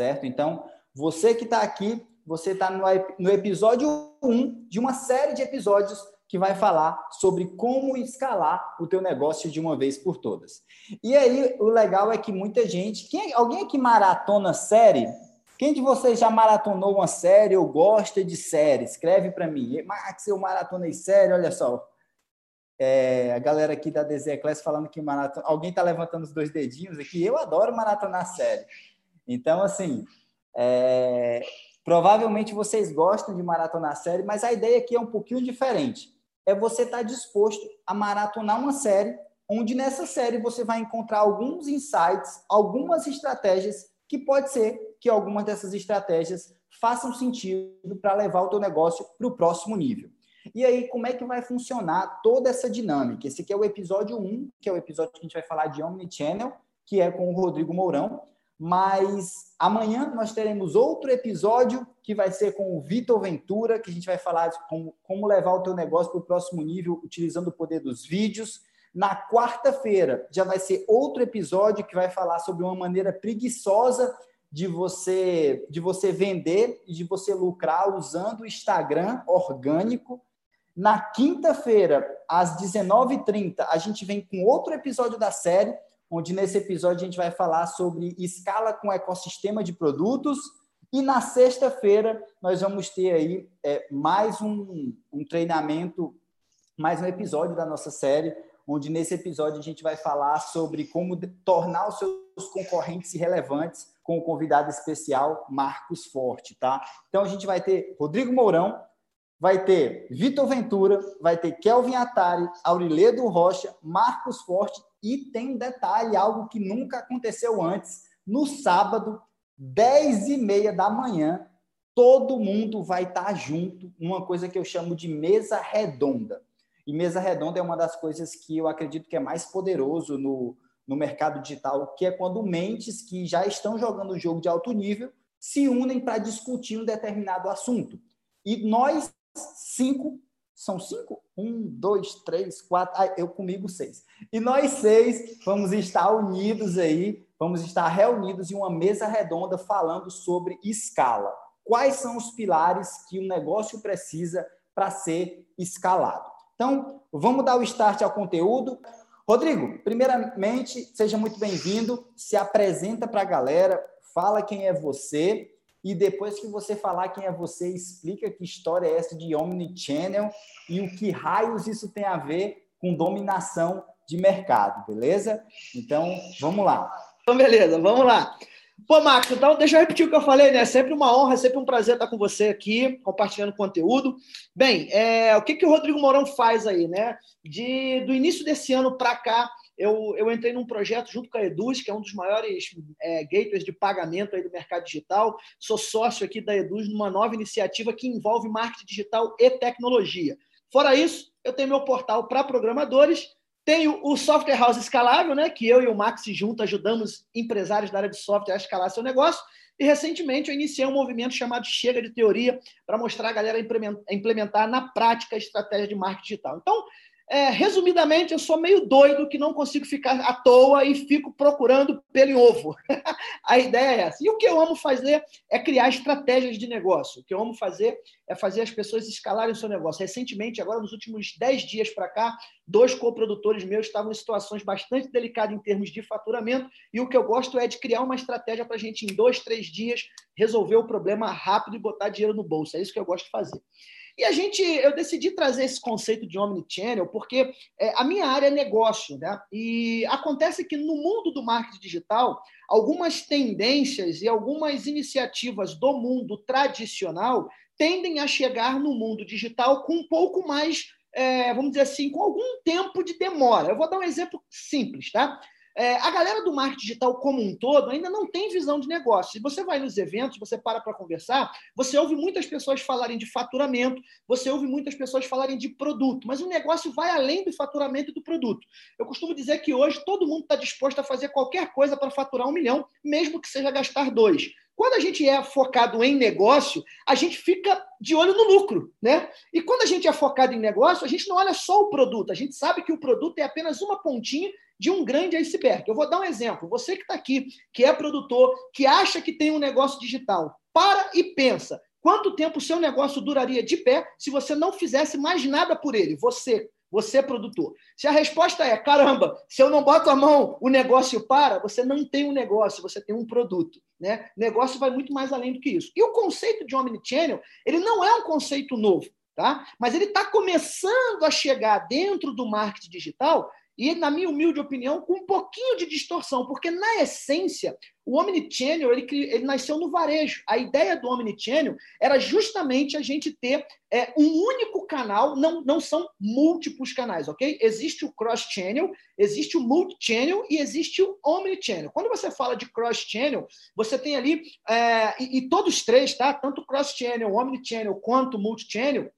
certo? Então, você que está aqui, você está no, no episódio 1 de uma série de episódios que vai falar sobre como escalar o teu negócio de uma vez por todas. E aí, o legal é que muita gente... Quem, alguém aqui maratona série? Quem de vocês já maratonou uma série ou gosta de série? Escreve para mim. Max, eu maratonei série, olha só. É, a galera aqui da DZ Class falando que maratona... Alguém está levantando os dois dedinhos aqui. Eu adoro maratonar série. Então, assim, é... provavelmente vocês gostam de maratonar série, mas a ideia aqui é um pouquinho diferente. É você estar tá disposto a maratonar uma série, onde nessa série você vai encontrar alguns insights, algumas estratégias que pode ser que algumas dessas estratégias façam sentido para levar o teu negócio para o próximo nível. E aí, como é que vai funcionar toda essa dinâmica? Esse aqui é o episódio 1, que é o episódio que a gente vai falar de Omnichannel, que é com o Rodrigo Mourão. Mas amanhã nós teremos outro episódio que vai ser com o Vitor Ventura, que a gente vai falar de como, como levar o teu negócio para o próximo nível utilizando o poder dos vídeos. Na quarta-feira já vai ser outro episódio que vai falar sobre uma maneira preguiçosa de você de você vender e de você lucrar usando o Instagram orgânico. Na quinta-feira, às 19h30, a gente vem com outro episódio da série, onde nesse episódio a gente vai falar sobre escala com ecossistema de produtos. E na sexta-feira, nós vamos ter aí é, mais um, um treinamento, mais um episódio da nossa série, onde nesse episódio a gente vai falar sobre como tornar os seus concorrentes irrelevantes com o convidado especial Marcos Forte, tá? Então a gente vai ter Rodrigo Mourão, vai ter Vitor Ventura, vai ter Kelvin Atari, Auriledo Rocha, Marcos Forte e tem um detalhe, algo que nunca aconteceu antes, no sábado, 10 e meia da manhã, todo mundo vai estar junto, uma coisa que eu chamo de mesa redonda. E mesa redonda é uma das coisas que eu acredito que é mais poderoso no, no mercado digital, que é quando mentes que já estão jogando jogo de alto nível se unem para discutir um determinado assunto. E nós cinco, são cinco? Um, dois, três, quatro, ah, eu comigo seis. E nós seis vamos estar unidos aí, vamos estar reunidos em uma mesa redonda falando sobre escala. Quais são os pilares que um negócio precisa para ser escalado? Então, vamos dar o start ao conteúdo. Rodrigo, primeiramente, seja muito bem-vindo. Se apresenta para a galera, fala quem é você e depois que você falar quem é você, explica que história é essa de Omnichannel e o que raios isso tem a ver com dominação de mercado, beleza? Então, vamos lá. Então, beleza, vamos lá. Pô, Max, então deixa eu repetir o que eu falei, né? Sempre uma honra, sempre um prazer estar com você aqui, compartilhando conteúdo. Bem, é, o que, que o Rodrigo Mourão faz aí, né? De, do início desse ano para cá, eu, eu entrei num projeto junto com a Eduz, que é um dos maiores é, gateways de pagamento aí do mercado digital. Sou sócio aqui da Eduz numa nova iniciativa que envolve marketing digital e tecnologia. Fora isso, eu tenho meu portal para programadores tenho o Software House Escalável, né, que eu e o Max junto ajudamos empresários da área de software a escalar seu negócio. E recentemente eu iniciei um movimento chamado Chega de Teoria para mostrar a galera a implementar na prática a estratégia de marketing digital. Então, é, resumidamente, eu sou meio doido que não consigo ficar à toa e fico procurando pelo ovo. a ideia é essa. E o que eu amo fazer é criar estratégias de negócio. O que eu amo fazer é fazer as pessoas escalarem o seu negócio. Recentemente, agora nos últimos 10 dias para cá, dois coprodutores meus estavam em situações bastante delicadas em termos de faturamento e o que eu gosto é de criar uma estratégia para a gente, em dois, três dias, resolver o problema rápido e botar dinheiro no bolso. É isso que eu gosto de fazer. E a gente, eu decidi trazer esse conceito de omnichannel porque é, a minha área é negócio, né? E acontece que no mundo do marketing digital, algumas tendências e algumas iniciativas do mundo tradicional tendem a chegar no mundo digital com um pouco mais, é, vamos dizer assim, com algum tempo de demora. Eu vou dar um exemplo simples, tá? É, a galera do marketing digital como um todo ainda não tem visão de negócio. Se você vai nos eventos, você para para conversar, você ouve muitas pessoas falarem de faturamento, você ouve muitas pessoas falarem de produto, mas o negócio vai além do faturamento e do produto. Eu costumo dizer que hoje todo mundo está disposto a fazer qualquer coisa para faturar um milhão, mesmo que seja gastar dois. Quando a gente é focado em negócio, a gente fica de olho no lucro, né? E quando a gente é focado em negócio, a gente não olha só o produto, a gente sabe que o produto é apenas uma pontinha de um grande iceberg. Eu vou dar um exemplo. Você que está aqui, que é produtor, que acha que tem um negócio digital, para e pensa. Quanto tempo o seu negócio duraria de pé se você não fizesse mais nada por ele? Você, você é produtor. Se a resposta é, caramba, se eu não boto a mão, o negócio para, você não tem um negócio, você tem um produto. Né? Negócio vai muito mais além do que isso. E o conceito de omnichannel, ele não é um conceito novo, tá? mas ele está começando a chegar dentro do marketing digital e, na minha humilde opinião, com um pouquinho de distorção, porque, na essência, o Omnichannel ele, ele nasceu no varejo. A ideia do Omnichannel era justamente a gente ter é, um único canal, não, não são múltiplos canais, ok? Existe o cross-channel, existe o multi-channel e existe o Omnichannel. Quando você fala de cross-channel, você tem ali, é, e, e todos três, tá? Tanto cross-channel, Omnichannel quanto multi-channel,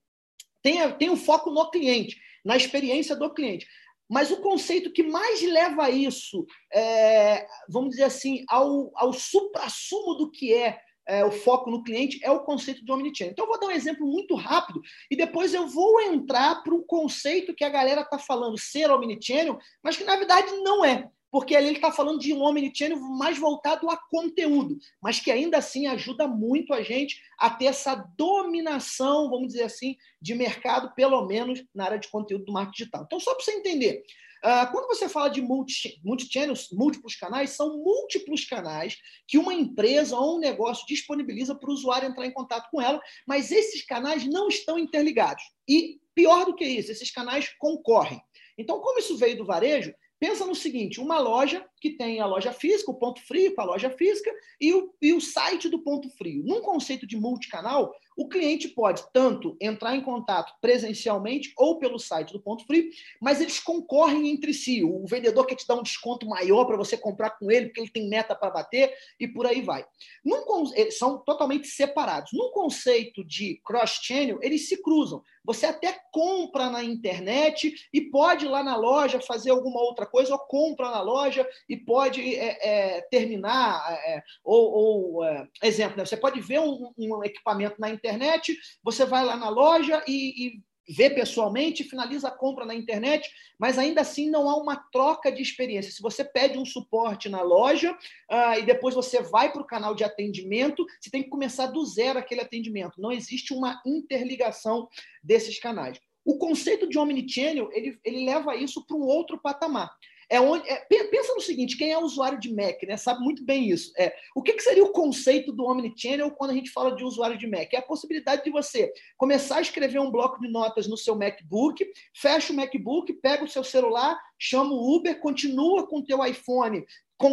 tem, tem um foco no cliente, na experiência do cliente. Mas o conceito que mais leva isso, é, vamos dizer assim, ao, ao supra-sumo do que é, é, o foco no cliente é o conceito de omnichannel. Então, eu vou dar um exemplo muito rápido e depois eu vou entrar para um conceito que a galera está falando ser omnichannel, mas que na verdade não é porque ali ele está falando de um omnichannel mais voltado a conteúdo, mas que ainda assim ajuda muito a gente a ter essa dominação, vamos dizer assim, de mercado, pelo menos na área de conteúdo do marketing digital. Então, só para você entender, uh, quando você fala de multi-channels, múltiplos canais, são múltiplos canais que uma empresa ou um negócio disponibiliza para o usuário entrar em contato com ela, mas esses canais não estão interligados. E pior do que isso, esses canais concorrem. Então, como isso veio do varejo, Pensa no seguinte: uma loja que tem a loja física, o ponto frio com a loja física e o, e o site do ponto frio. Num conceito de multicanal, o cliente pode tanto entrar em contato presencialmente ou pelo site do ponto frio, mas eles concorrem entre si. O vendedor quer te dar um desconto maior para você comprar com ele, porque ele tem meta para bater e por aí vai. Num, são totalmente separados. Num conceito de cross-channel, eles se cruzam. Você até compra na internet e pode ir lá na loja fazer alguma outra coisa, ou compra na loja e pode é, é, terminar. É, ou, ou é, exemplo, né? você pode ver um, um, equipamento na internet, você vai lá na loja e, e vê pessoalmente, finaliza a compra na internet, mas ainda assim não há uma troca de experiência. Se você pede um suporte na loja uh, e depois você vai para o canal de atendimento, você tem que começar do zero aquele atendimento. Não existe uma interligação desses canais. O conceito de omnichannel ele, ele leva isso para um outro patamar. É onde, é, pensa no seguinte: quem é usuário de Mac, né, sabe muito bem isso. É, o que, que seria o conceito do Omnichannel quando a gente fala de usuário de Mac? É a possibilidade de você começar a escrever um bloco de notas no seu MacBook, fecha o MacBook, pega o seu celular, chama o Uber, continua com o teu iPhone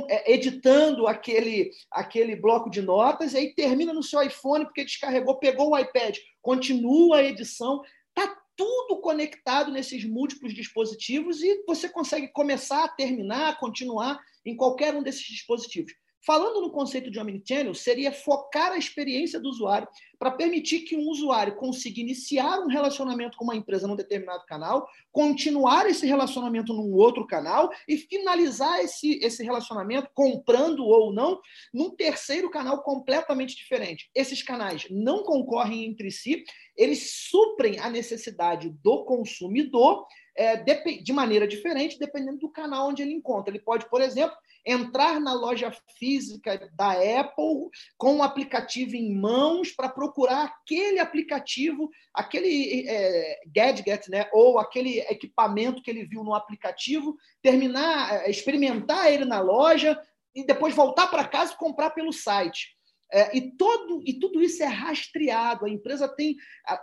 é, editando aquele, aquele bloco de notas, e aí termina no seu iPhone porque descarregou, pegou o iPad, continua a edição. Tudo conectado nesses múltiplos dispositivos e você consegue começar, terminar, continuar em qualquer um desses dispositivos. Falando no conceito de omnichannel, seria focar a experiência do usuário para permitir que um usuário consiga iniciar um relacionamento com uma empresa num determinado canal, continuar esse relacionamento num outro canal e finalizar esse, esse relacionamento, comprando ou não, num terceiro canal completamente diferente. Esses canais não concorrem entre si, eles suprem a necessidade do consumidor é, de maneira diferente, dependendo do canal onde ele encontra. Ele pode, por exemplo, entrar na loja física da Apple com o aplicativo em mãos para procurar aquele aplicativo, aquele é, gadget, né, ou aquele equipamento que ele viu no aplicativo, terminar, é, experimentar ele na loja e depois voltar para casa e comprar pelo site. É, e, todo, e tudo isso é rastreado. A empresa tem,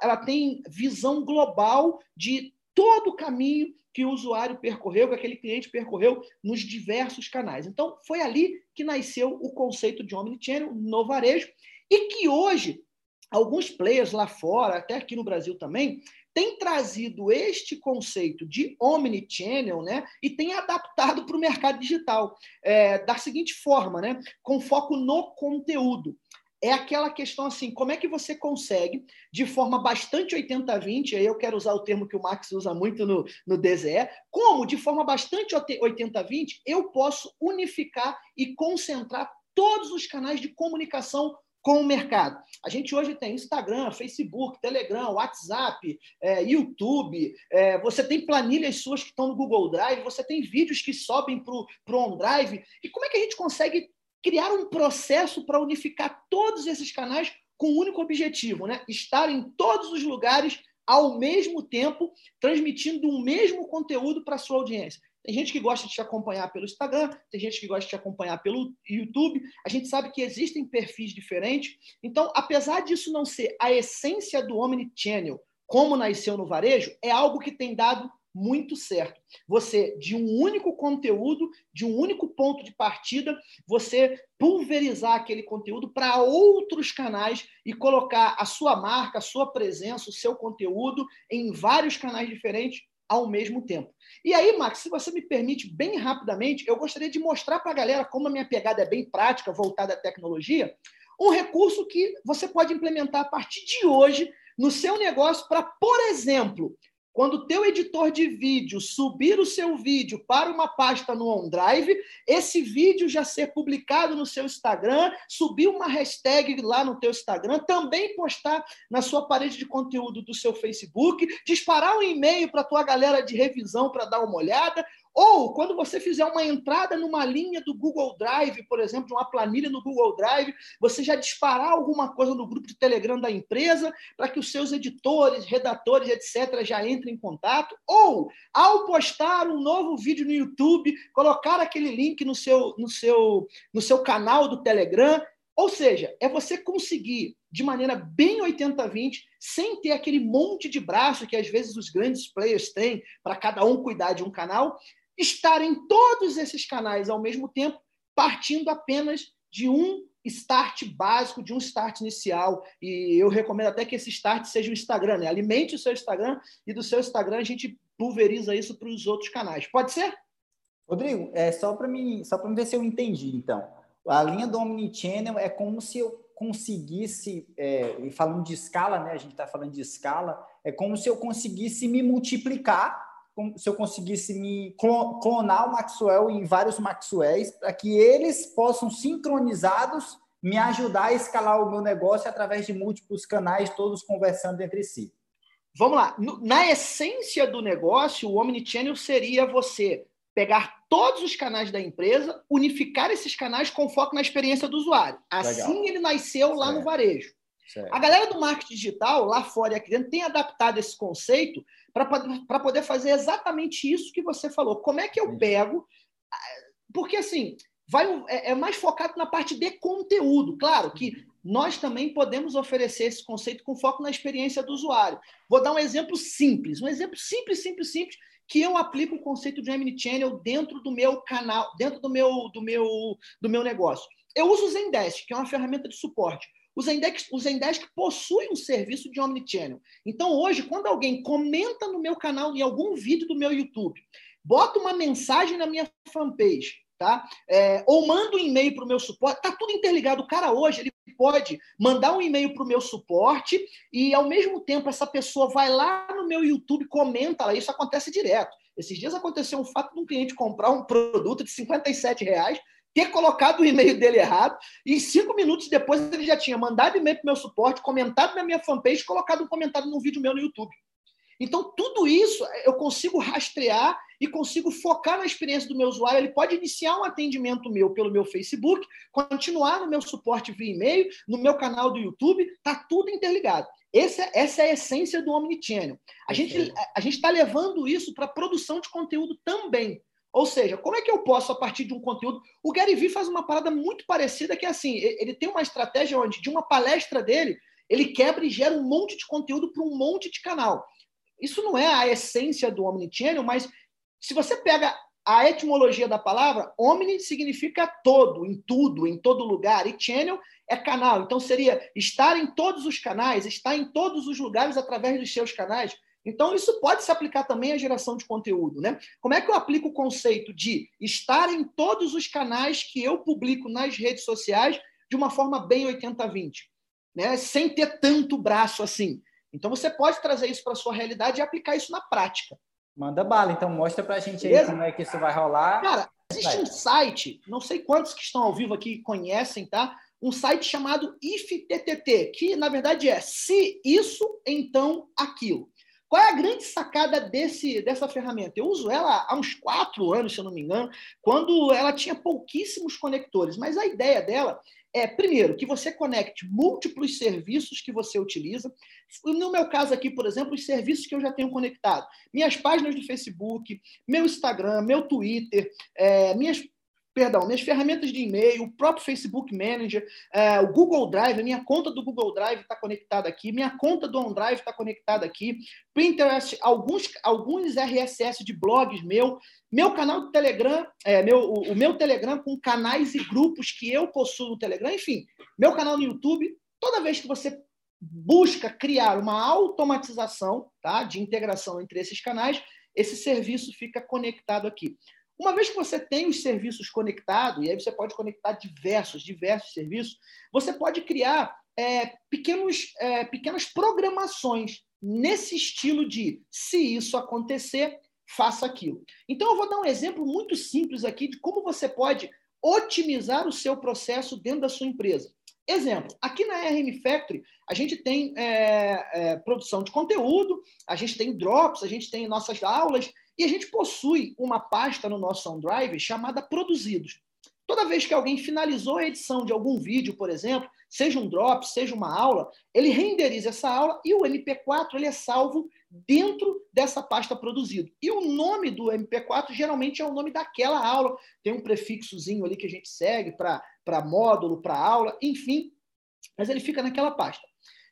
ela tem visão global de todo o caminho que o usuário percorreu, que aquele cliente percorreu nos diversos canais. Então, foi ali que nasceu o conceito de omnichannel no varejo e que hoje alguns players lá fora, até aqui no Brasil também, têm trazido este conceito de omnichannel né, e têm adaptado para o mercado digital é, da seguinte forma, né, com foco no conteúdo é aquela questão assim, como é que você consegue, de forma bastante 80-20, aí eu quero usar o termo que o Max usa muito no, no DZE, como, de forma bastante 80-20, eu posso unificar e concentrar todos os canais de comunicação com o mercado. A gente hoje tem Instagram, Facebook, Telegram, WhatsApp, é, YouTube, é, você tem planilhas suas que estão no Google Drive, você tem vídeos que sobem para o OneDrive. E como é que a gente consegue criar um processo para unificar todos esses canais com um único objetivo, né? Estar em todos os lugares ao mesmo tempo, transmitindo o mesmo conteúdo para a sua audiência. Tem gente que gosta de te acompanhar pelo Instagram, tem gente que gosta de te acompanhar pelo YouTube. A gente sabe que existem perfis diferentes. Então, apesar disso não ser a essência do Omnichannel, como nasceu no varejo, é algo que tem dado muito certo. Você, de um único conteúdo, de um único ponto de partida, você pulverizar aquele conteúdo para outros canais e colocar a sua marca, a sua presença, o seu conteúdo em vários canais diferentes ao mesmo tempo. E aí, Max, se você me permite, bem rapidamente, eu gostaria de mostrar para a galera como a minha pegada é bem prática, voltada à tecnologia, um recurso que você pode implementar a partir de hoje no seu negócio para, por exemplo, quando o teu editor de vídeo subir o seu vídeo para uma pasta no OneDrive, esse vídeo já ser publicado no seu Instagram, subir uma hashtag lá no teu Instagram, também postar na sua parede de conteúdo do seu Facebook, disparar um e-mail para a tua galera de revisão para dar uma olhada, ou quando você fizer uma entrada numa linha do Google Drive, por exemplo, de uma planilha no Google Drive, você já disparar alguma coisa no grupo de Telegram da empresa para que os seus editores, redatores, etc., já entrem em contato. Ou, ao postar um novo vídeo no YouTube, colocar aquele link no seu, no seu, no seu canal do Telegram. Ou seja, é você conseguir, de maneira bem 80-20, sem ter aquele monte de braço que às vezes os grandes players têm para cada um cuidar de um canal, estar em todos esses canais ao mesmo tempo, partindo apenas de um start básico, de um start inicial. E eu recomendo até que esse start seja o Instagram, né? Alimente o seu Instagram e do seu Instagram a gente pulveriza isso para os outros canais. Pode ser? Rodrigo, é só para mim, só para ver se eu entendi, então. A linha do Omnichannel é como se eu conseguisse, é, e falando de escala, né? A gente está falando de escala, é como se eu conseguisse me multiplicar se eu conseguisse me clonar o Maxwell em vários Maxwells, para que eles possam, sincronizados, me ajudar a escalar o meu negócio através de múltiplos canais, todos conversando entre si. Vamos lá. Na essência do negócio, o Omnichannel seria você pegar todos os canais da empresa, unificar esses canais com foco na experiência do usuário. Assim Legal. ele nasceu lá no varejo. Certo. A galera do marketing digital, lá fora e aqui dentro, tem adaptado esse conceito para poder fazer exatamente isso que você falou. Como é que eu pego? Porque, assim, vai é, é mais focado na parte de conteúdo. Claro que nós também podemos oferecer esse conceito com foco na experiência do usuário. Vou dar um exemplo simples, um exemplo simples, simples, simples, que eu aplico o conceito de Omnichannel dentro do meu canal, dentro do meu, do meu, do meu negócio. Eu uso o Zendesk, que é uma ferramenta de suporte. O Zendesk, o Zendesk possui um serviço de Omnichannel. Então, hoje, quando alguém comenta no meu canal, em algum vídeo do meu YouTube, bota uma mensagem na minha fanpage, tá? É, ou manda um e-mail para o meu suporte, tá tudo interligado. O cara hoje ele pode mandar um e-mail para o meu suporte e ao mesmo tempo essa pessoa vai lá no meu YouTube, comenta lá, isso acontece direto. Esses dias aconteceu um fato de um cliente comprar um produto de 57 reais ter colocado o e-mail dele errado, e cinco minutos depois ele já tinha mandado e-mail para o meu suporte, comentado na minha fanpage, colocado um comentário num vídeo meu no YouTube. Então, tudo isso eu consigo rastrear e consigo focar na experiência do meu usuário. Ele pode iniciar um atendimento meu pelo meu Facebook, continuar no meu suporte via e-mail, no meu canal do YouTube, está tudo interligado. Essa, essa é a essência do Omnichannel. A gente a está levando isso para a produção de conteúdo também. Ou seja, como é que eu posso, a partir de um conteúdo. O Gary Vee faz uma parada muito parecida, que é assim: ele tem uma estratégia onde, de uma palestra dele, ele quebra e gera um monte de conteúdo para um monte de canal. Isso não é a essência do Omnichannel, mas se você pega a etimologia da palavra, omni significa todo, em tudo, em todo lugar, e channel é canal. Então seria estar em todos os canais, estar em todos os lugares através dos seus canais. Então, isso pode se aplicar também à geração de conteúdo. Né? Como é que eu aplico o conceito de estar em todos os canais que eu publico nas redes sociais de uma forma bem 80-20, né? sem ter tanto braço assim? Então, você pode trazer isso para a sua realidade e aplicar isso na prática. Manda bala, então mostra para a gente aí Beleza? como é que isso vai rolar. Cara, Existe um site, não sei quantos que estão ao vivo aqui conhecem, tá? Um site chamado IFTTT, que na verdade é se isso, então aquilo. Qual é a grande sacada desse, dessa ferramenta? Eu uso ela há uns quatro anos, se eu não me engano, quando ela tinha pouquíssimos conectores. Mas a ideia dela é, primeiro, que você conecte múltiplos serviços que você utiliza. No meu caso aqui, por exemplo, os serviços que eu já tenho conectado. Minhas páginas do Facebook, meu Instagram, meu Twitter, é, minhas perdão, minhas ferramentas de e-mail, o próprio Facebook Manager, é, o Google Drive, a minha conta do Google Drive está conectada aqui, minha conta do OneDrive está conectada aqui, Pinterest, alguns, alguns RSS de blogs meu, meu canal do Telegram, é, meu, o, o meu Telegram com canais e grupos que eu possuo no Telegram, enfim, meu canal no YouTube, toda vez que você busca criar uma automatização tá, de integração entre esses canais, esse serviço fica conectado aqui. Uma vez que você tem os serviços conectados, e aí você pode conectar diversos, diversos serviços, você pode criar é, pequenos, é, pequenas programações nesse estilo de se isso acontecer, faça aquilo. Então, eu vou dar um exemplo muito simples aqui de como você pode otimizar o seu processo dentro da sua empresa. Exemplo, aqui na RM Factory, a gente tem é, é, produção de conteúdo, a gente tem drops, a gente tem nossas aulas, e a gente possui uma pasta no nosso OneDrive chamada Produzidos. Toda vez que alguém finalizou a edição de algum vídeo, por exemplo, seja um drop, seja uma aula, ele renderiza essa aula e o MP4 ele é salvo dentro dessa pasta produzido. E o nome do MP4 geralmente é o nome daquela aula, tem um prefixozinho ali que a gente segue para módulo, para aula, enfim, mas ele fica naquela pasta.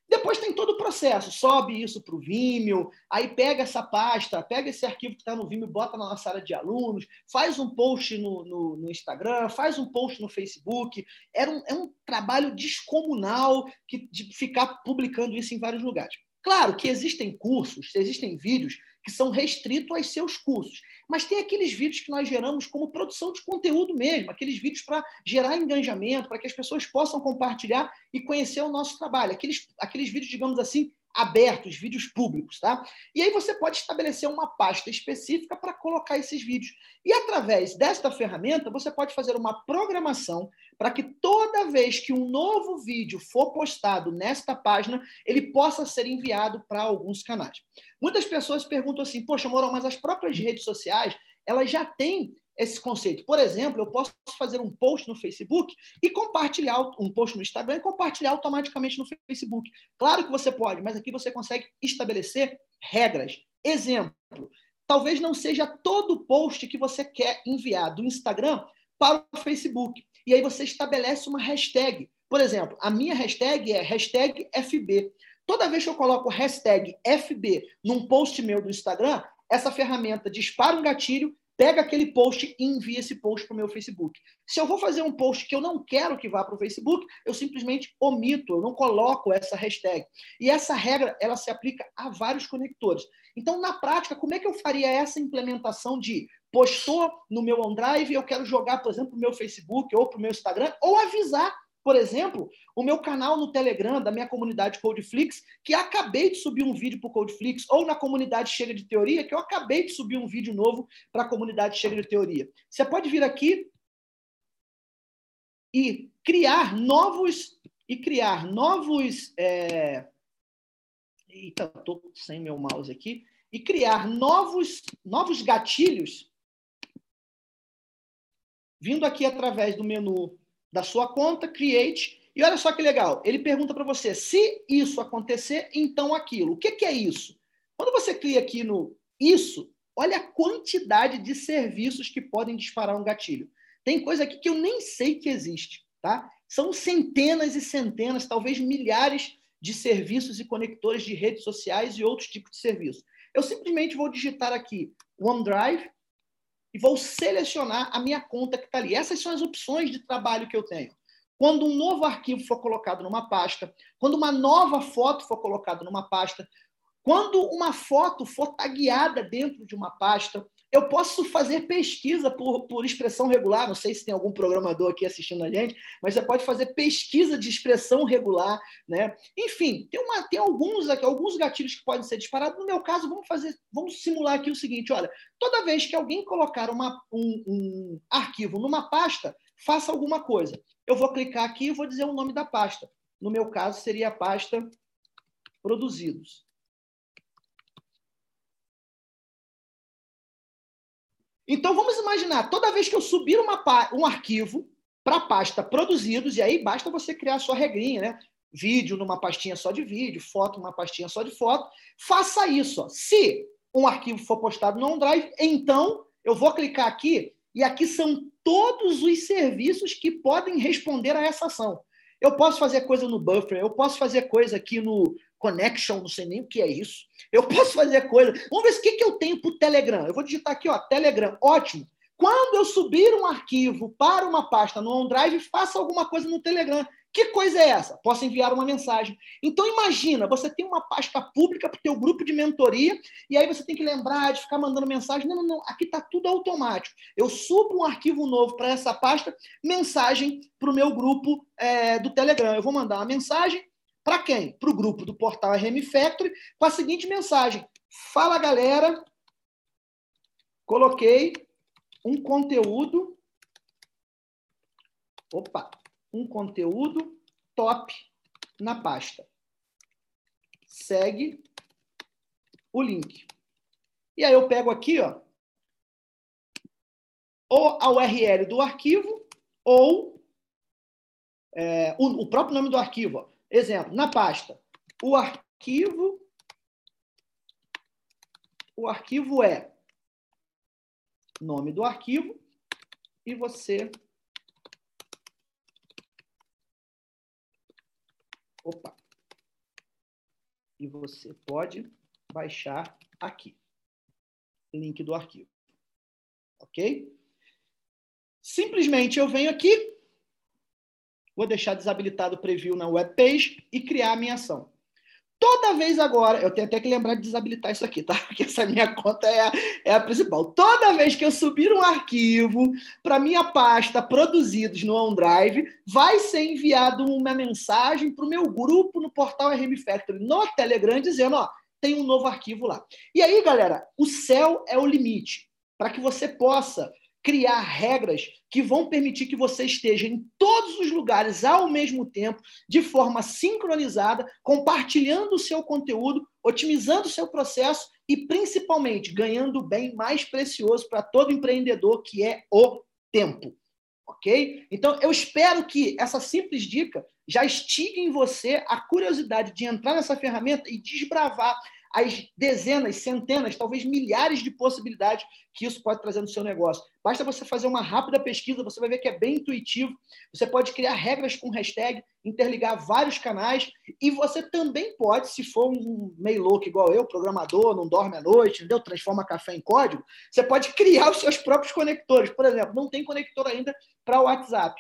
Depois tem todo o processo, sobe isso para o Vimeo, aí pega essa pasta, pega esse arquivo que está no Vimeo, bota na nossa área de alunos, faz um post no, no, no Instagram, faz um post no Facebook. Era um, é um trabalho descomunal que, de ficar publicando isso em vários lugares. Claro que existem cursos, existem vídeos que são restritos aos seus cursos. Mas tem aqueles vídeos que nós geramos como produção de conteúdo mesmo, aqueles vídeos para gerar engajamento, para que as pessoas possam compartilhar e conhecer o nosso trabalho. Aqueles, aqueles vídeos, digamos assim, abertos, vídeos públicos, tá? E aí você pode estabelecer uma pasta específica para colocar esses vídeos. E através desta ferramenta, você pode fazer uma programação para que toda vez que um novo vídeo for postado nesta página, ele possa ser enviado para alguns canais. Muitas pessoas perguntam assim: "Poxa, Moral, mas as próprias redes sociais, elas já têm esse conceito. Por exemplo, eu posso fazer um post no Facebook e compartilhar um post no Instagram e compartilhar automaticamente no Facebook. Claro que você pode, mas aqui você consegue estabelecer regras. Exemplo, talvez não seja todo post que você quer enviar do Instagram para o Facebook. E aí você estabelece uma hashtag. Por exemplo, a minha hashtag é hashtag FB. Toda vez que eu coloco hashtag FB num post meu do Instagram, essa ferramenta dispara um gatilho pega aquele post e envia esse post para o meu Facebook. Se eu vou fazer um post que eu não quero que vá para o Facebook, eu simplesmente omito, eu não coloco essa hashtag. E essa regra, ela se aplica a vários conectores. Então, na prática, como é que eu faria essa implementação de postou no meu OneDrive, eu quero jogar, por exemplo, para o meu Facebook ou para o meu Instagram, ou avisar por exemplo, o meu canal no Telegram da minha comunidade Codeflix, que acabei de subir um vídeo para o Codeflix, ou na comunidade Chega de Teoria, que eu acabei de subir um vídeo novo para a comunidade Chega de Teoria. Você pode vir aqui e criar novos e criar novos. É... Eita, estou sem meu mouse aqui. E criar novos, novos gatilhos vindo aqui através do menu da sua conta, create, e olha só que legal, ele pergunta para você, se isso acontecer, então aquilo. O que, que é isso? Quando você cria aqui no isso, olha a quantidade de serviços que podem disparar um gatilho. Tem coisa aqui que eu nem sei que existe, tá? São centenas e centenas, talvez milhares de serviços e conectores de redes sociais e outros tipos de serviços. Eu simplesmente vou digitar aqui OneDrive, e vou selecionar a minha conta que está ali. Essas são as opções de trabalho que eu tenho. Quando um novo arquivo for colocado numa pasta, quando uma nova foto for colocada numa pasta, quando uma foto for tagueada dentro de uma pasta, eu posso fazer pesquisa por, por expressão regular. Não sei se tem algum programador aqui assistindo a gente, mas você pode fazer pesquisa de expressão regular, né? Enfim, tem, uma, tem alguns alguns gatilhos que podem ser disparados. No meu caso, vamos fazer, vamos simular aqui o seguinte: olha, toda vez que alguém colocar uma, um, um arquivo numa pasta, faça alguma coisa. Eu vou clicar aqui e vou dizer o nome da pasta. No meu caso, seria a pasta produzidos. Então vamos imaginar, toda vez que eu subir uma, um arquivo para a pasta produzidos, e aí basta você criar a sua regrinha, né? Vídeo numa pastinha só de vídeo, foto numa pastinha só de foto. Faça isso. Ó. Se um arquivo for postado no OneDrive, então eu vou clicar aqui e aqui são todos os serviços que podem responder a essa ação. Eu posso fazer coisa no Buffer, eu posso fazer coisa aqui no, Connection, não sei nem o que é isso. Eu posso fazer coisa. Vamos ver o que, que eu tenho para o Telegram. Eu vou digitar aqui, ó, Telegram. Ótimo. Quando eu subir um arquivo para uma pasta no OneDrive, faça alguma coisa no Telegram. Que coisa é essa? Posso enviar uma mensagem. Então imagina, você tem uma pasta pública para o teu grupo de mentoria e aí você tem que lembrar de ficar mandando mensagem. Não, não, não. Aqui está tudo automático. Eu subo um arquivo novo para essa pasta, mensagem para o meu grupo é, do Telegram. Eu vou mandar uma mensagem, para quem? Para o grupo do portal RM Factory, com a seguinte mensagem: Fala galera, coloquei um conteúdo. Opa, um conteúdo top na pasta. Segue o link. E aí eu pego aqui, ó, ou a URL do arquivo, ou é, o, o, próprio nome do arquivo. Ó. Exemplo, na pasta, o arquivo o arquivo é nome do arquivo e você Opa. E você pode baixar aqui. Link do arquivo. OK? Simplesmente eu venho aqui, Vou deixar desabilitado o preview na web page e criar a minha ação. Toda vez agora, eu tenho até que lembrar de desabilitar isso aqui, tá? Porque essa minha conta é a, é a principal. Toda vez que eu subir um arquivo para minha pasta produzidos no OneDrive, vai ser enviado uma mensagem para o meu grupo no portal RM Factory no Telegram dizendo, ó, tem um novo arquivo lá. E aí, galera, o céu é o limite para que você possa criar regras que vão permitir que você esteja em todos os lugares ao mesmo tempo, de forma sincronizada, compartilhando o seu conteúdo, otimizando o seu processo e principalmente ganhando o bem mais precioso para todo empreendedor, que é o tempo. Ok? Então, eu espero que essa simples dica já estigue em você a curiosidade de entrar nessa ferramenta e desbravar as dezenas, centenas, talvez milhares de possibilidades que isso pode trazer no seu negócio. Basta você fazer uma rápida pesquisa, você vai ver que é bem intuitivo. Você pode criar regras com hashtag, interligar vários canais e você também pode, se for um meio louco igual eu, programador, não dorme à noite, entendeu? transforma café em código, você pode criar os seus próprios conectores. Por exemplo, não tem conector ainda para o WhatsApp.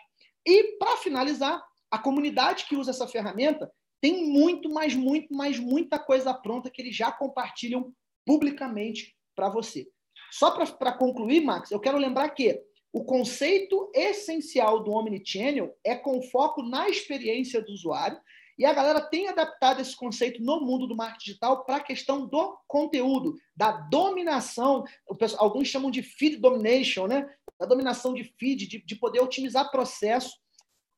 E para finalizar, a comunidade que usa essa ferramenta tem muito, mas muito, mas muita coisa pronta que eles já compartilham publicamente para você. Só para concluir, Max, eu quero lembrar que o conceito essencial do Omnichannel é com foco na experiência do usuário e a galera tem adaptado esse conceito no mundo do marketing digital para a questão do conteúdo, da dominação, alguns chamam de feed domination, né? Da dominação de feed, de, de poder otimizar processo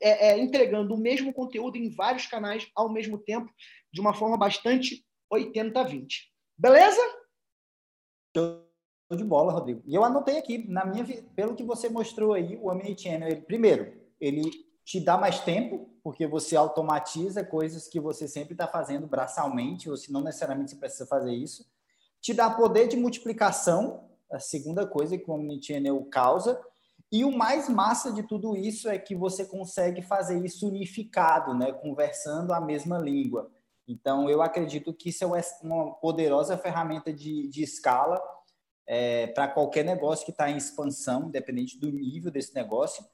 é, é, entregando o mesmo conteúdo em vários canais ao mesmo tempo, de uma forma bastante 80-20. Beleza? Show de bola, Rodrigo. E eu anotei aqui, na minha, pelo que você mostrou aí, o Omnichannel, ele, primeiro, ele te dá mais tempo, porque você automatiza coisas que você sempre está fazendo braçalmente, ou se não necessariamente precisa fazer isso. Te dá poder de multiplicação, a segunda coisa que o Omnichannel causa, e o mais massa de tudo isso é que você consegue fazer isso unificado, né? conversando a mesma língua. Então, eu acredito que isso é uma poderosa ferramenta de, de escala é, para qualquer negócio que está em expansão, independente do nível desse negócio.